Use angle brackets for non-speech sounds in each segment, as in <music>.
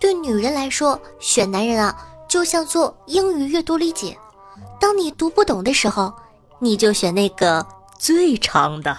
对女人来说，选男人啊，就像做英语阅读理解。当你读不懂的时候，你就选那个最长的。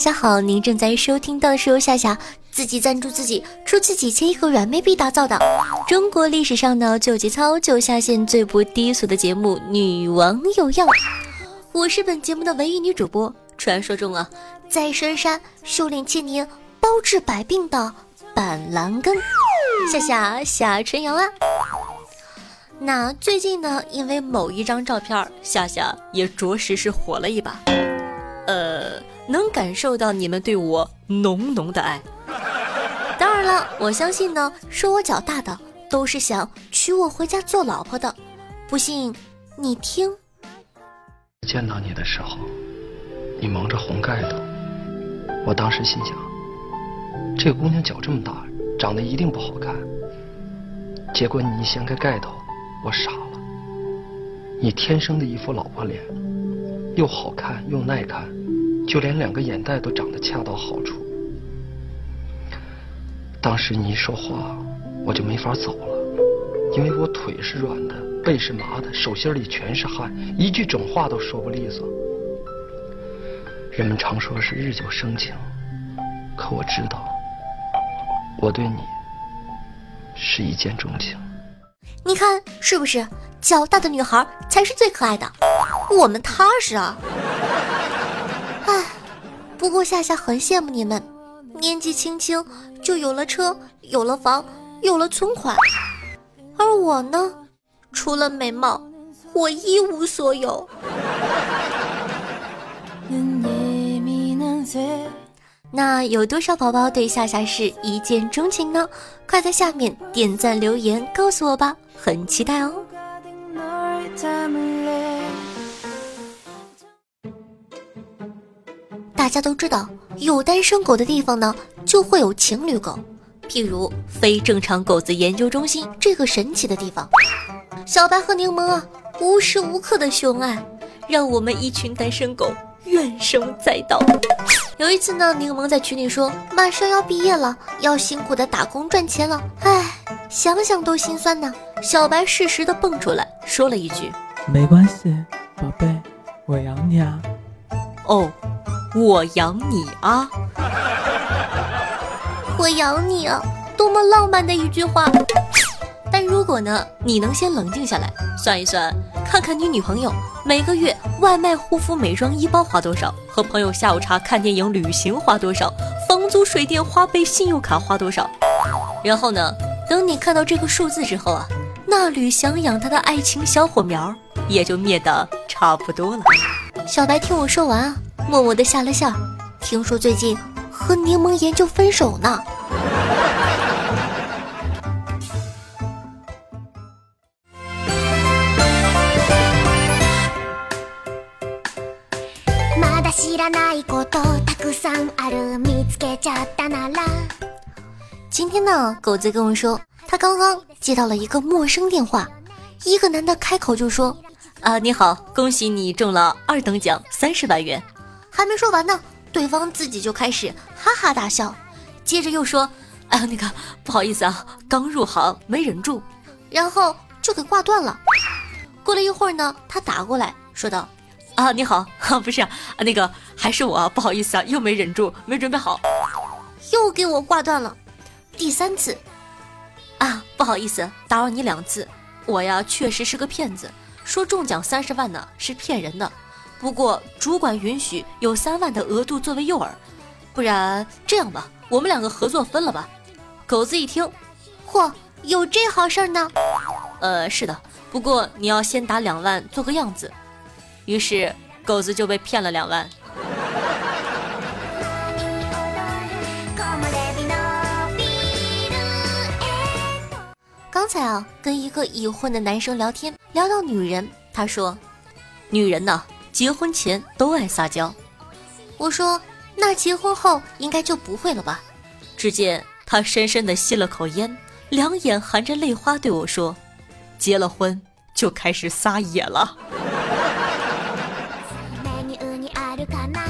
大家好！您正在收听到的是由夏夏自己赞助自己出自己千亿个软妹币打造的中国历史上呢最节操、最下线、最不低俗的节目《女王有药》。我是本节目的唯一女主播，传说中啊，在深山修炼千年、包治百病的板蓝根夏夏夏春瑶啊。那最近呢，因为某一张照片，夏夏也着实是火了一把。呃，能感受到你们对我浓浓的爱。当然了，我相信呢，说我脚大的都是想娶我回家做老婆的。不信，你听。见到你的时候，你蒙着红盖头，我当时心想，这姑娘脚这么大，长得一定不好看。结果你一掀开盖头，我傻了。你天生的一副老婆脸，又好看又耐看。就连两个眼袋都长得恰到好处。当时你一说话，我就没法走了，因为我腿是软的，背是麻的，手心里全是汗，一句整话都说不利索。人们常说是日久生情，可我知道，我对你是一见钟情。你看是不是？脚大的女孩才是最可爱的，我们踏实啊。不过夏夏很羡慕你们，年纪轻轻就有了车，有了房，有了存款，而我呢，除了美貌，我一无所有。那有多少宝宝对夏夏是一见钟情呢？快在下面点赞留言告诉我吧，很期待哦。大家都知道，有单身狗的地方呢，就会有情侣狗。譬如非正常狗子研究中心这个神奇的地方，小白和柠檬啊，无时无刻的秀恩爱，让我们一群单身狗怨声载道。有一次呢，柠檬在群里说，马上要毕业了，要辛苦的打工赚钱了，唉，想想都心酸呐。小白适时的蹦出来说了一句：“没关系，宝贝，我养你啊。”哦。我养你啊！<laughs> 我养你啊！多么浪漫的一句话！但如果呢，你能先冷静下来，算一算，看看你女朋友每个月外卖、护肤、美妆、医包花多少，和朋友下午茶、看电影、旅行花多少，房租、水电、花呗、信用卡花多少，然后呢，等你看到这个数字之后啊，那缕想养他的爱情小火苗也就灭得差不多了。小白，听我说完啊。默默的下了线，听说最近和柠檬研究分手呢。<laughs> 今天呢，狗子跟我说，他刚刚接到了一个陌生电话，一个男的开口就说：“啊，你好，恭喜你中了二等奖三十万元。”还没说完呢，对方自己就开始哈哈大笑，接着又说：“哎呀，那个不好意思啊，刚入行没忍住，然后就给挂断了。”过了一会儿呢，他打过来说道：“啊，你好，啊 <laughs> 不是啊，那个还是我，不好意思啊，又没忍住，没准备好，又给我挂断了。第三次，啊，不好意思，打扰你两次，我呀确实是个骗子，说中奖三十万呢是骗人的。”不过主管允许有三万的额度作为诱饵，不然这样吧，我们两个合作分了吧。狗子一听，嚯，有这好事呢？呃，是的，不过你要先打两万做个样子。于是狗子就被骗了两万。刚才啊，跟一个已婚的男生聊天，聊到女人，他说：“女人呢，结婚前都爱撒娇。”我说：“那结婚后应该就不会了吧？”只见他深深的吸了口烟，两眼含着泪花对我说：“结了婚就开始撒野了。” <laughs>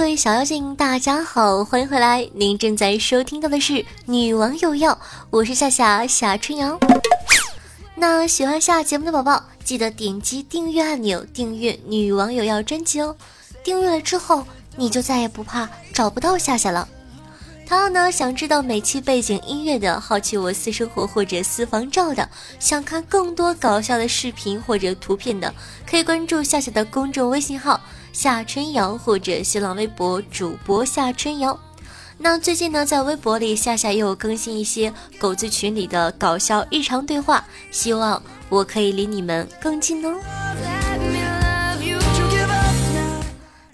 各位小妖精，大家好，欢迎回来！您正在收听到的是《女王有药》，我是夏夏夏春阳。那喜欢下节目的宝宝，记得点击订阅按钮，订阅《女王有药》专辑哦。订阅了之后，你就再也不怕找不到夏夏了。同样呢，想知道每期背景音乐的，好奇我私生活或者私房照的，想看更多搞笑的视频或者图片的，可以关注夏夏的公众微信号。夏春瑶或者新浪微博主播夏春瑶。那最近呢，在微博里夏夏又更新一些狗子群里的搞笑日常对话，希望我可以离你们更近哦。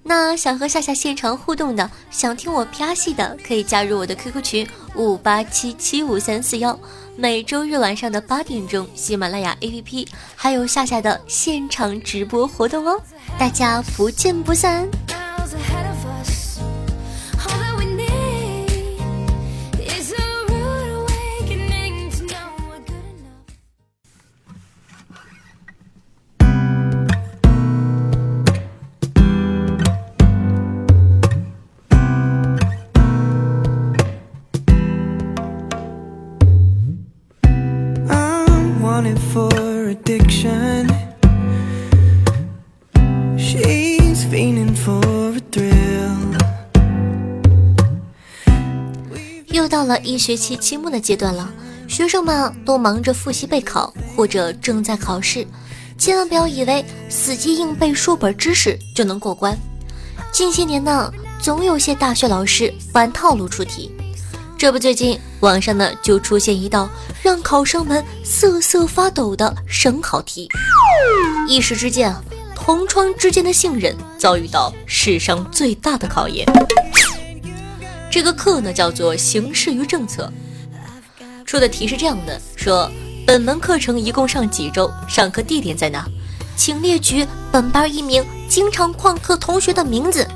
那想和夏夏现场互动的，想听我啪戏的，可以加入我的 QQ 群五八七七五三四幺。每周日晚上的八点钟，喜马拉雅 APP 还有夏夏的现场直播活动哦，大家不见不散。了一学期期末的阶段了，学生们都忙着复习备考或者正在考试，千万不要以为死记硬背书本知识就能过关。近些年呢，总有些大学老师玩套路出题，这不，最近网上呢就出现一道让考生们瑟瑟发抖的省考题，一时之间啊，同窗之间的信任遭遇到史上最大的考验。这个课呢叫做形势与政策，出的题是这样的：说本门课程一共上几周，上课地点在哪？请列举本班一名经常旷课同学的名字。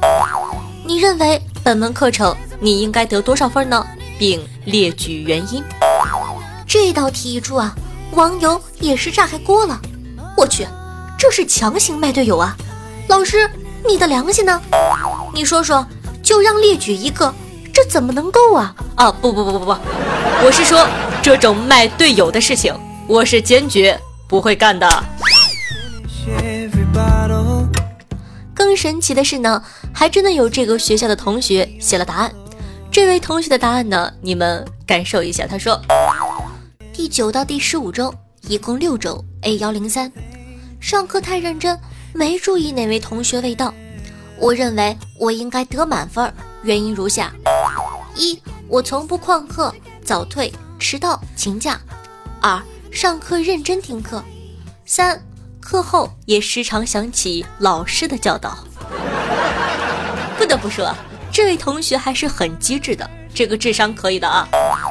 你认为本门课程你应该得多少分呢？并列举原因。这道题一出啊，网友也是炸开锅了。我去，这是强行卖队友啊！老师，你的良心呢？你说说，就让列举一个。这怎么能够啊啊不不不不不，我是说这种卖队友的事情，我是坚决不会干的。更神奇的是呢，还真的有这个学校的同学写了答案。这位同学的答案呢，你们感受一下。他说，第九到第十五周，一共六周，A 幺零三，上课太认真，没注意哪位同学未到。我认为我应该得满分，原因如下。一，我从不旷课、早退、迟到、请假；二，上课认真听课；三，课后也时常想起老师的教导。<laughs> 不得不说，这位同学还是很机智的，这个智商可以的啊，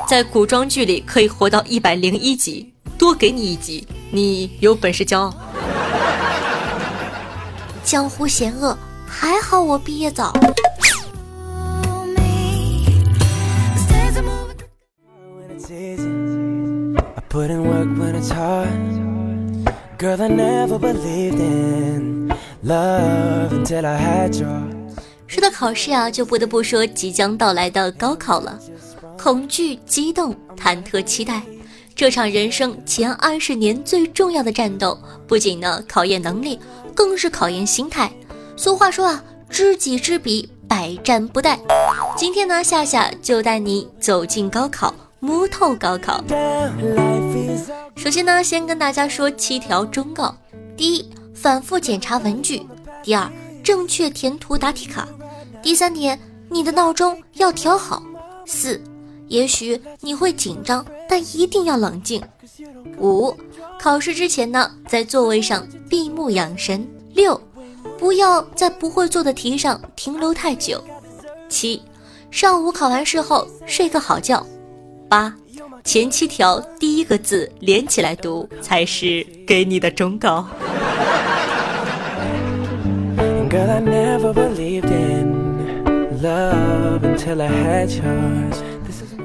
在古装剧里可以活到一百零一集，多给你一集，你有本事骄傲。江湖险恶，还好我毕业早。The time girl i never believe in love until i had your 说到考试啊，就不得不说即将到来的高考了。恐惧、激动、忐忑、期待，这场人生前二十年最重要的战斗，不仅呢考验能力，更是考验心态。俗话说啊，知己知彼，百战不殆。今天呢，夏夏就带你走进高考。木头高考。首先呢，先跟大家说七条忠告：第一，反复检查文具；第二，正确填涂答题卡；第三点，你的闹钟要调好；四，也许你会紧张，但一定要冷静；五，考试之前呢，在座位上闭目养神；六。不要在不会做的题上停留太久。七，上午考完试后睡个好觉。八，前七条第一个字连起来读才是给你的忠告。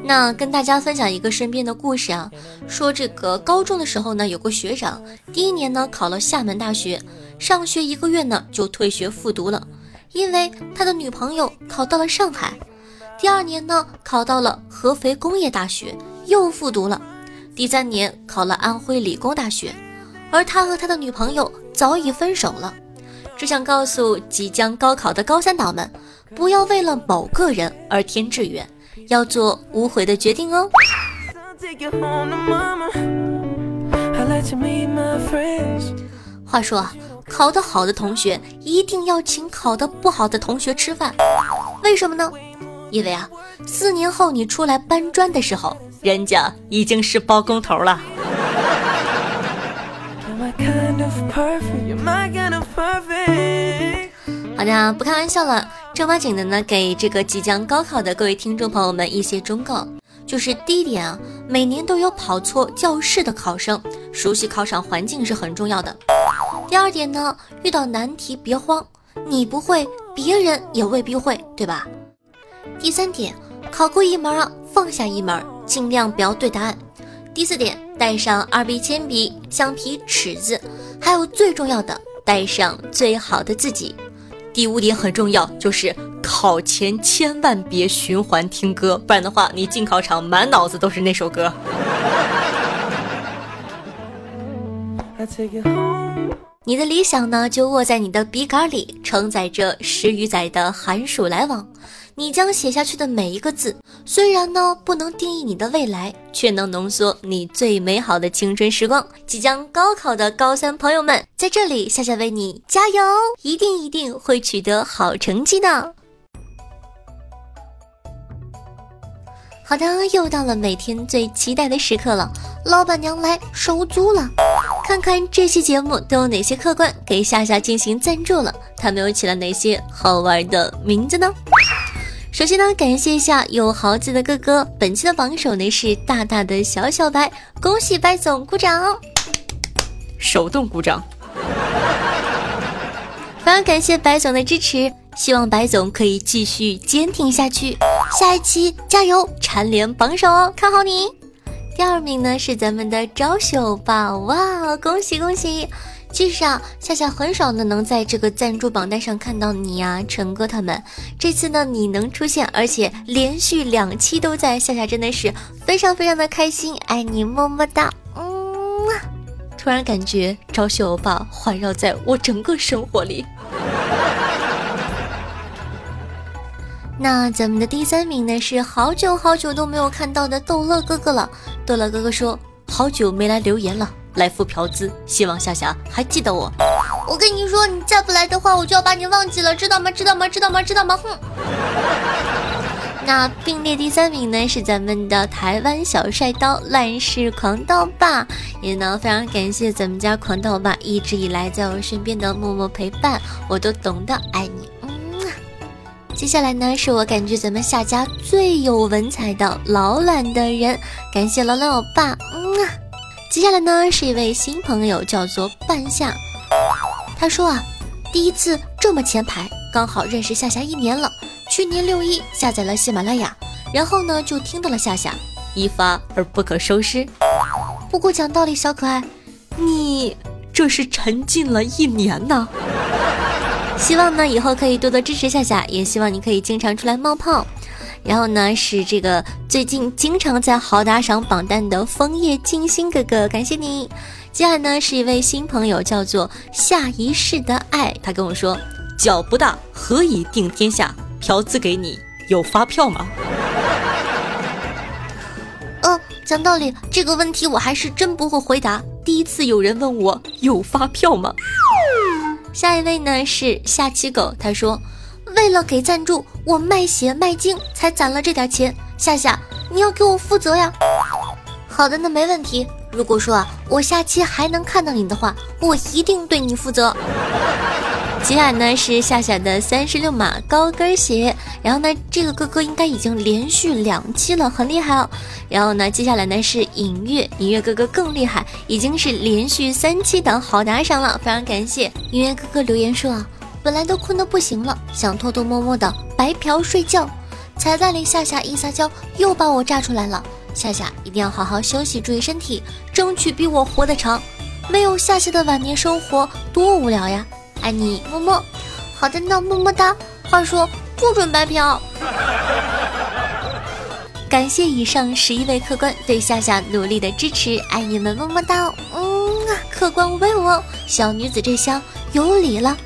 那跟大家分享一个身边的故事啊，说这个高中的时候呢，有个学长，第一年呢考了厦门大学。上学一个月呢，就退学复读了，因为他的女朋友考到了上海。第二年呢，考到了合肥工业大学，又复读了。第三年考了安徽理工大学，而他和他的女朋友早已分手了。只想告诉即将高考的高三党们，不要为了某个人而填志愿，要做无悔的决定哦。话说啊。考得好的同学一定要请考得不好的同学吃饭，为什么呢？因为啊，四年后你出来搬砖的时候，人家已经是包工头了。好的，不开玩笑了，正儿八经的呢，给这个即将高考的各位听众朋友们一些忠告，就是第一点啊，每年都有跑错教室的考生，熟悉考场环境是很重要的。第二点呢，遇到难题别慌，你不会，别人也未必会，对吧？第三点，考过一门啊，放下一门，尽量不要对答案。第四点，带上二 B 铅笔、橡皮、尺子，还有最重要的，带上最好的自己。第五点很重要，就是考前千万别循环听歌，不然的话，你进考场满脑子都是那首歌。你的理想呢，就握在你的笔杆里，承载着十余载的寒暑来往。你将写下去的每一个字，虽然呢不能定义你的未来，却能浓缩你最美好的青春时光。即将高考的高三朋友们，在这里，夏夏为你加油，一定一定会取得好成绩的。好的，又到了每天最期待的时刻了，老板娘来收租了。看看这期节目都有哪些客官给夏夏进行赞助了？他们又起了哪些好玩的名字呢？首先呢，感谢一下有豪子的哥哥，本期的榜首呢是大大的小小白，恭喜白总，鼓掌，手动鼓掌。非常感谢白总的支持，希望白总可以继续坚挺下去，下一期加油，蝉联榜首哦，看好你。第二名呢是咱们的招秀吧，哇，恭喜恭喜！其实啊，夏夏很少呢能在这个赞助榜单上看到你呀，陈哥他们。这次呢你能出现，而且连续两期都在，夏夏真的是非常非常的开心，爱你么么哒，嗯，突然感觉招秀欧巴环绕在我整个生活里。<laughs> 那咱们的第三名呢，是好久好久都没有看到的逗乐哥哥了。逗乐哥哥说：“好久没来留言了，来付嫖资，希望夏夏还记得我。”我跟你说，你再不来的话，我就要把你忘记了，知道吗？知道吗？知道吗？知道吗？哼！那并列第三名呢，是咱们的台湾小帅刀乱世狂刀霸，也呢非常感谢咱们家狂刀霸一直以来在我身边的默默陪伴，我都懂得爱你。接下来呢，是我感觉咱们夏家最有文采的老懒的人，感谢老懒欧巴，嗯啊。接下来呢，是一位新朋友，叫做半夏，他说啊，第一次这么前排，刚好认识夏夏一年了，去年六一下载了喜马拉雅，然后呢就听到了夏夏，一发而不可收拾。不过讲道理，小可爱，你这是沉浸了一年呢。希望呢以后可以多多支持夏夏，也希望你可以经常出来冒泡。然后呢是这个最近经常在好打赏榜单的枫叶静心哥哥，感谢你。接下来呢是一位新朋友，叫做下一世的爱，他跟我说：脚不大，何以定天下？嫖资给你，有发票吗？呃，讲道理，这个问题我还是真不会回答。第一次有人问我有发票吗？下一位呢是下期狗，他说为了给赞助，我卖血卖精才攒了这点钱。夏夏，你要给我负责呀。好的，那没问题。如果说啊，我下期还能看到你的话，我一定对你负责。接下来呢是夏夏的三十六码高跟鞋，然后呢这个哥哥应该已经连续两期了，很厉害哦。然后呢接下来呢是影月，影月哥哥更厉害，已经是连续三期的好打赏了，非常感谢影月哥哥留言说啊，本来都困得不行了，想偷偷摸摸的白嫖睡觉，彩蛋里夏夏一撒娇又把我炸出来了。夏夏一定要好好休息，注意身体，争取比我活得长。没有夏夏的晚年生活多无聊呀。爱你，么么。好的呢，么么哒。话说不准白嫖。感谢以上十一位客官对夏夏努力的支持，爱你们，么么哒。嗯啊，客官为我，小女子这厢有礼了。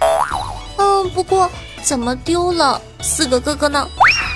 嗯，不过怎么丢了四个哥哥呢？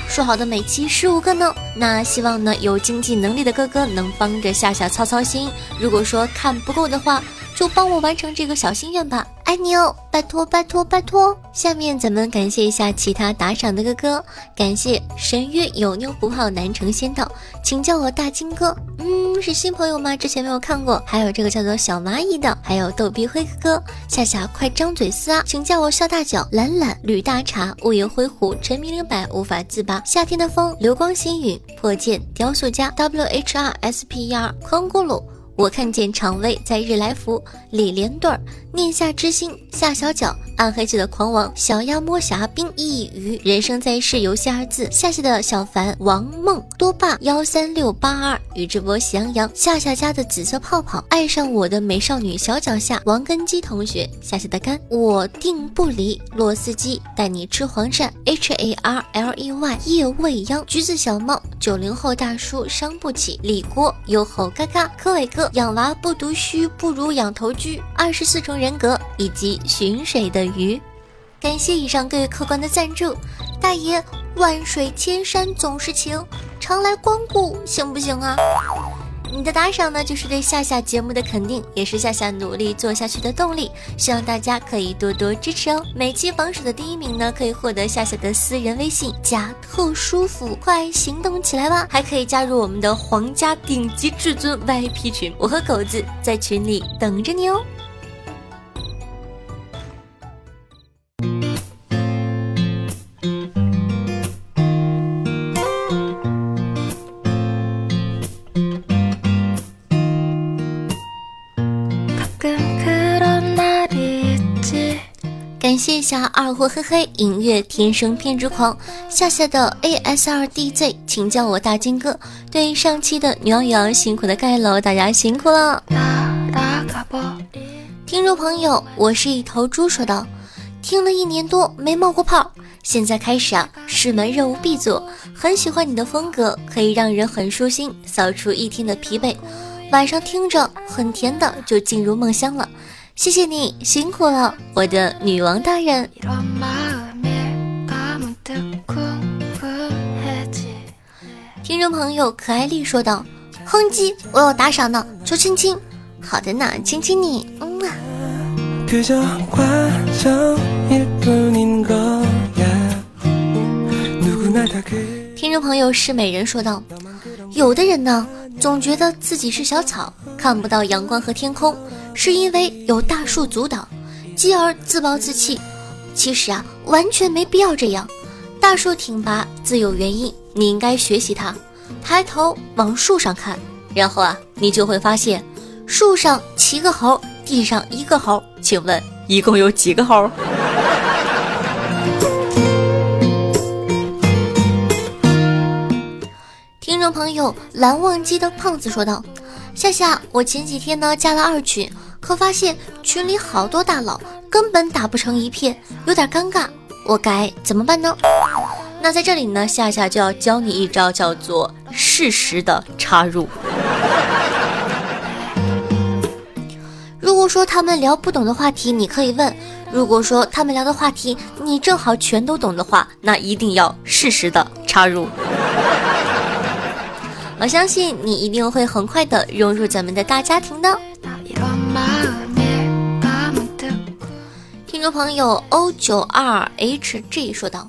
说好的每期十五个呢？那希望呢有经济能力的哥哥能帮着夏夏操操心。如果说看不够的话。就帮我完成这个小心愿吧，爱你哦，拜托拜托拜托！下面咱们感谢一下其他打赏的哥哥，感谢神约有妞不泡南城仙道，请叫我大金哥。嗯，是新朋友吗？之前没有看过。还有这个叫做小蚂蚁的，还有逗比灰哥哥，夏夏快张嘴撕啊！请叫我笑大脚，懒懒吕大茶，雾颜灰狐，沉迷灵摆无法自拔，夏天的风，流光星陨，破剑雕塑家，W H R S P E R，空咕噜。我看见常威在日来福，李连队儿，念下之心，夏小脚，暗黑界的狂王，小鸭摸侠兵一鱼，人生在世游戏二字，夏夏的小凡，王梦多霸幺三六八二，宇智波喜羊羊，夏夏家的紫色泡泡，爱上我的美少女小脚下，王根基同学，夏夏的肝，我定不离，洛斯基带你吃黄鳝，H A R L E Y 夜未央，橘子小帽，九零后大叔伤不起，李郭优吼嘎嘎，柯伟哥。养娃不读书，不如养头猪。二十四重人人格以及寻水的鱼，感谢以上各位客官的赞助。大爷，万水千山总是情，常来光顾行不行啊？你的打赏呢，就是对夏夏节目的肯定，也是夏夏努力做下去的动力。希望大家可以多多支持哦。每期榜首的第一名呢，可以获得夏夏的私人微信加特舒服，快行动起来吧！还可以加入我们的皇家顶级至尊 VIP 群，我和狗子在群里等着你哦。下二货嘿嘿音乐天生偏执狂夏夏的 A S R D Z，请叫我大金哥。对上期的女王羊辛苦的盖楼，大家辛苦了。听众朋友，我是一头猪说道，听了一年多没冒过泡，现在开始啊，是门任务必做。很喜欢你的风格，可以让人很舒心，扫除一天的疲惫。晚上听着很甜的，就进入梦乡了。谢谢你辛苦了，我的女王大人。听众朋友可爱丽说道：“哼唧，我有打赏呢，求亲亲。”好的呢，亲亲你。嗯啊。听众朋友是美人说道：“有的人呢，总觉得自己是小草，看不到阳光和天空。”是因为有大树阻挡，继而自暴自弃。其实啊，完全没必要这样。大树挺拔自有原因，你应该学习它。抬头往树上看，然后啊，你就会发现，树上七个猴，地上一个猴。请问一共有几个猴？听众朋友，蓝忘机的胖子说道。夏夏，我前几天呢加了二群，可发现群里好多大佬，根本打不成一片，有点尴尬，我该怎么办呢？那在这里呢，夏夏就要教你一招，叫做适时的插入。如果说他们聊不懂的话题，你可以问；如果说他们聊的话题你正好全都懂的话，那一定要适时的插入。<laughs> 我相信你一定会很快的融入咱们的大家庭的。众朋友 O 九二 HG 说道：“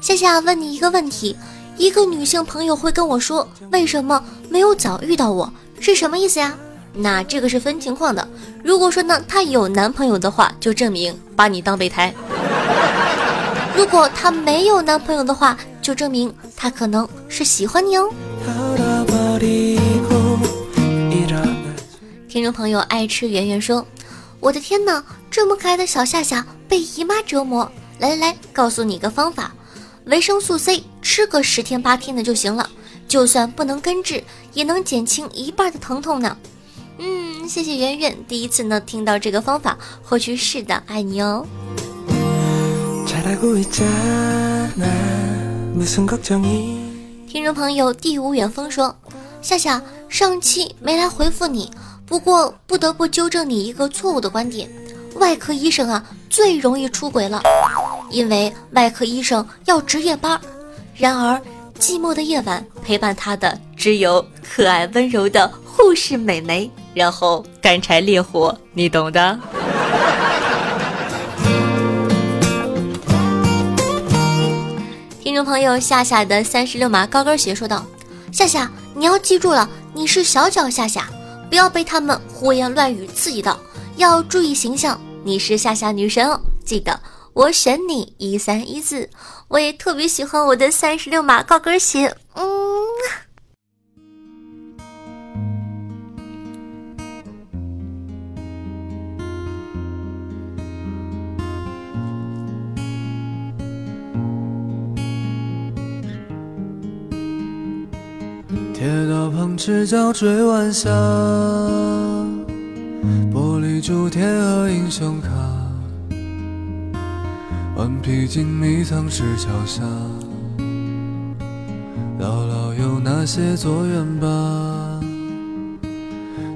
夏夏问你一个问题，一个女性朋友会跟我说，为什么没有早遇到我，是什么意思呀？那这个是分情况的。如果说呢，她有男朋友的话，就证明把你当备胎；如果她没有男朋友的话，就证明她可能是喜欢你哦。”听众朋友爱吃圆圆说：“我的天哪，这么可爱的小夏夏被姨妈折磨！来来来，告诉你个方法，维生素 C 吃个十天八天的就行了，就算不能根治，也能减轻一半的疼痛呢。”嗯，谢谢圆圆，第一次呢听到这个方法，或许是的，爱你哦。听众朋友地无远峰说：“夏夏，上期没来回复你，不过不得不纠正你一个错误的观点。外科医生啊，最容易出轨了，因为外科医生要值夜班。然而，寂寞的夜晚陪伴他的只有可爱温柔的护士美眉，然后干柴烈火，你懂的。”听众朋友夏夏的三十六码高跟鞋说道：“夏夏，你要记住了，你是小脚夏夏，不要被他们胡言乱语刺激到，要注意形象。你是夏夏女神哦，记得我选你一三一四。我也特别喜欢我的三十六码高跟鞋，嗯。”赤脚追晚霞，玻璃珠贴和英雄卡，顽皮筋迷藏石桥下，姥姥有那些作业吧？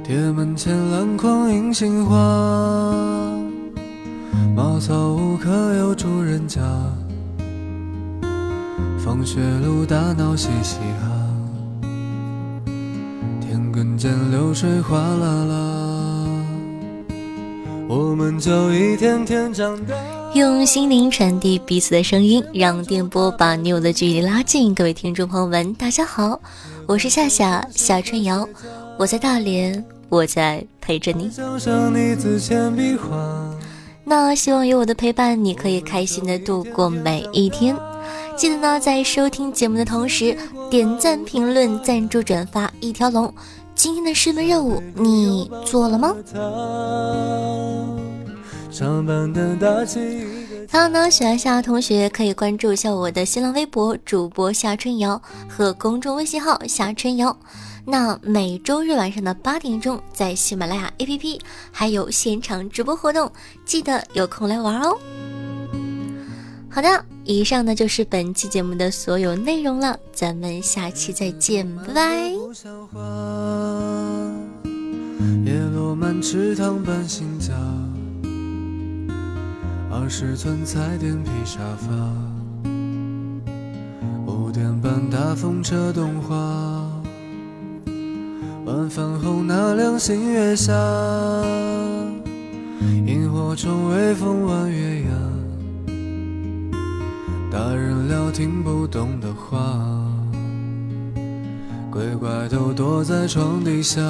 铁门前篮筐银杏花，茅草屋可有住人家？放学路打闹嘻嘻哈。见流水哗啦啦，我们就一天天长大。用心灵传递彼此的声音，让电波把你我的距离拉近。各位听众朋友们，大家好，我是夏夏夏春瑶，我在大连，我在陪着你。那希望有我的陪伴，你可以开心的度过每一天。记得呢，在收听节目的同时，点赞、评论、赞助、转发一条龙。今天的师门任务你做了吗？还有呢，喜欢夏夏同学可以关注一下我的新浪微博主播夏春瑶和公众微信号夏春瑶。那每周日晚上的八点钟，在喜马拉雅 APP 还有现场直播活动，记得有空来玩哦。好的，以上呢就是本期节目的所有内容了，咱们下期再见，拜拜。落满池塘搬新家，二十寸彩电皮沙发，五点半大风车动画，晚饭后那辆新月下，萤火虫微风弯月牙。大人聊听不懂的话，鬼怪都躲在床底下，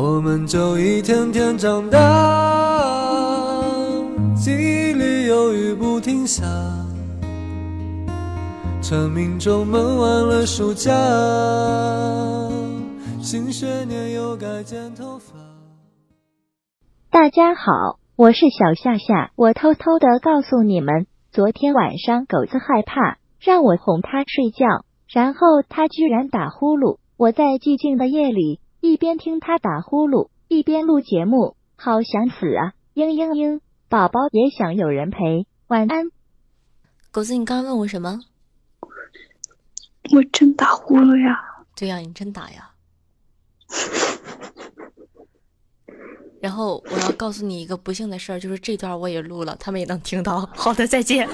我们就一天天长大，记忆里有雨不停下，蝉鸣中闷完了暑假，新学年又该剪头发。大家好。我是小夏夏，我偷偷的告诉你们，昨天晚上狗子害怕，让我哄它睡觉，然后它居然打呼噜。我在寂静的夜里，一边听他打呼噜，一边录节目，好想死啊！嘤嘤嘤，宝宝也想有人陪。晚安，狗子，你刚刚问我什么？我真打呼噜呀！对呀，你真打呀！<laughs> 然后我要告诉你一个不幸的事儿，就是这段我也录了，他们也能听到。好的，再见。